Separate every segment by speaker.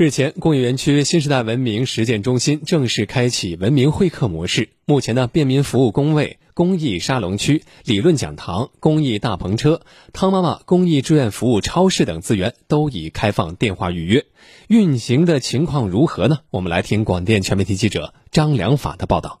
Speaker 1: 日前，工业园区新时代文明实践中心正式开启文明会客模式。目前呢，便民服务工位、公益沙龙区、理论讲堂、公益大篷车、汤妈妈公益志愿服务超市等资源都已开放电话预约。运行的情况如何呢？我们来听广电全媒体记者张良法的报道。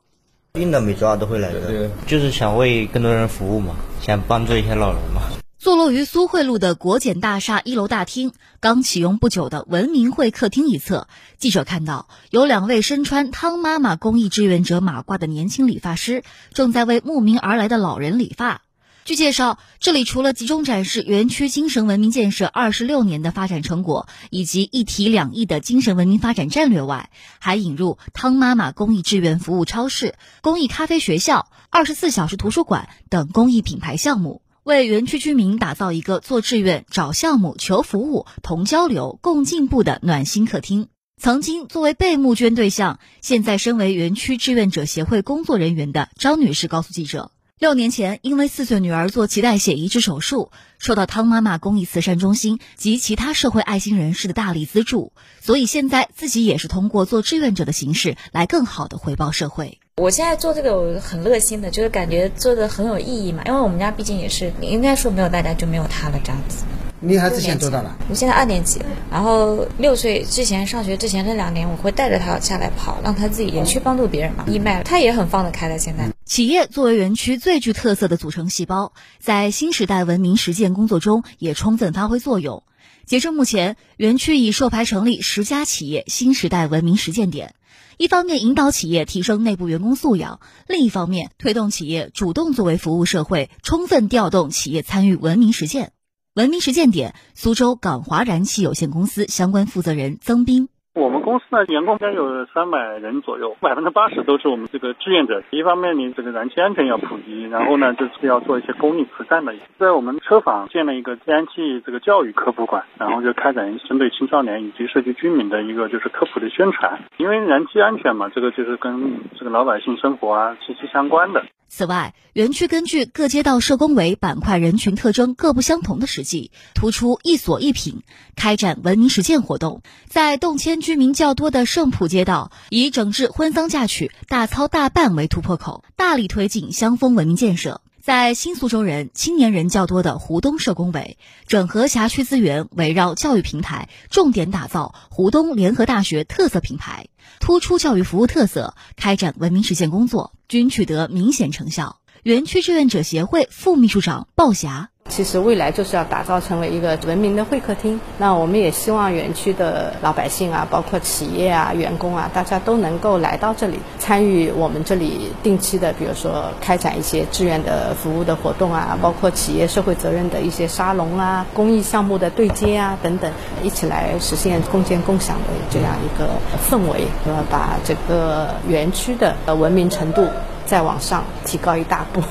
Speaker 2: 病的每周二都会来的，就是想为更多人服务嘛，想帮助一些老人嘛。
Speaker 3: 坐落于苏汇路的国检大厦一楼大厅，刚启用不久的文明会客厅一侧，记者看到有两位身穿汤妈妈公益志愿者马褂的年轻理发师，正在为慕名而来的老人理发。据介绍，这里除了集中展示园区精神文明建设二十六年的发展成果，以及一体两翼的精神文明发展战略外，还引入汤妈妈公益志愿服务超市、公益咖啡学校、二十四小时图书馆等公益品牌项目。为园区居民打造一个做志愿、找项目、求服务、同交流、共进步的暖心客厅。曾经作为被募捐对象，现在身为园区志愿者协会工作人员的张女士告诉记者，六年前因为四岁女儿做脐带血移植手术，受到汤妈妈公益慈善中心及其他社会爱心人士的大力资助，所以现在自己也是通过做志愿者的形式来更好的回报社会。
Speaker 4: 我现在做这个我很热心的，就是感觉做的很有意义嘛。因为我们家毕竟也是，应该说没有大家就没有他了这样子。
Speaker 5: 你孩子现在多大了？
Speaker 4: 我现在二年级，然后六岁之前上学之前那两年，我会带着他下来跑，让他自己也去帮助别人嘛。义卖，他也很放得开的。现在，
Speaker 3: 企业作为园区最具特色的组成细胞，在新时代文明实践工作中也充分发挥作用。截至目前，园区已授牌成立十家企业新时代文明实践点。一方面引导企业提升内部员工素养，另一方面推动企业主动作为服务社会，充分调动企业参与文明实践。文明实践点，苏州港华燃气有限公司相关负责人曾斌。
Speaker 6: 我们公司呢，员工应该有三百人左右，百分之八十都是我们这个志愿者。一方面，你这个燃气安全要普及，然后呢，就是要做一些公益慈善的。在我们车坊建了一个燃气这个教育科普馆，然后就开展针对青少年以及社区居民的一个就是科普的宣传。因为燃气安全嘛，这个就是跟这个老百姓生活啊息息相关的。
Speaker 3: 此外，园区根据各街道社工委板块人群特征各不相同的实际，突出一所一品，开展文明实践活动。在动迁居民较多的盛浦街道，以整治婚丧嫁娶、大操大办为突破口，大力推进乡风文明建设。在新苏州人、青年人较多的湖东社工委，整合辖区资源，围绕教育平台，重点打造湖东联合大学特色品牌，突出教育服务特色，开展文明实践工作，均取得明显成效。园区志愿者协会副秘书长鲍霞。
Speaker 7: 其实未来就是要打造成为一个文明的会客厅。那我们也希望园区的老百姓啊，包括企业啊、员工啊，大家都能够来到这里，参与我们这里定期的，比如说开展一些志愿的服务的活动啊，包括企业社会责任的一些沙龙啊、公益项目的对接啊等等，一起来实现共建共享的这样一个氛围，呃，把这个园区的文明程度再往上提高一大步。